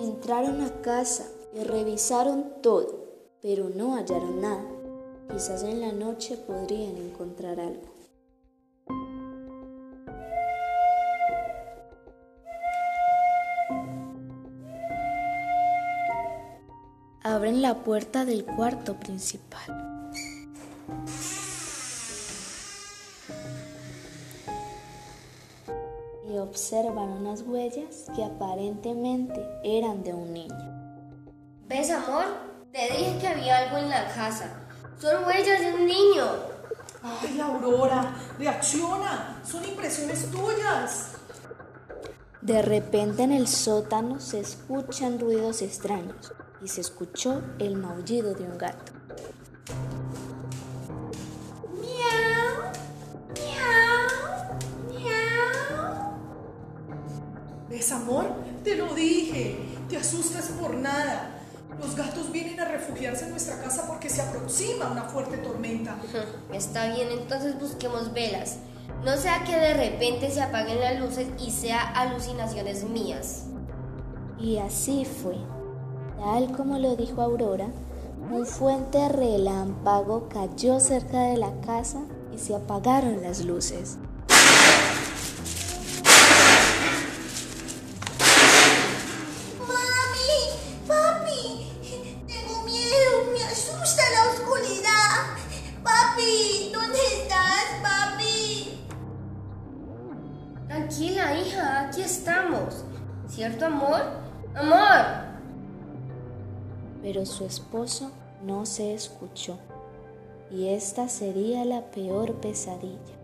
Entraron a casa y revisaron todo, pero no hallaron nada. Quizás en la noche podrían encontrar algo. Abren la puerta del cuarto principal. Y observan unas huellas que aparentemente eran de un niño. ¿Ves, amor? Te dije que había algo en la casa. Son huellas de un niño. Ay, Aurora, reacciona. Son impresiones tuyas. De repente en el sótano se escuchan ruidos extraños y se escuchó el maullido de un gato. ¿Ves, amor? Te lo dije. Te asustas por nada. Los gatos vienen a refugiarse en nuestra casa porque se aproxima una fuerte tormenta. Está bien, entonces busquemos velas. No sea que de repente se apaguen las luces y sea alucinaciones mías. Y así fue. Tal como lo dijo Aurora, un fuente relámpago cayó cerca de la casa y se apagaron las luces. Tranquila, hija, aquí estamos. ¿Cierto, amor? ¡Amor! Pero su esposo no se escuchó y esta sería la peor pesadilla.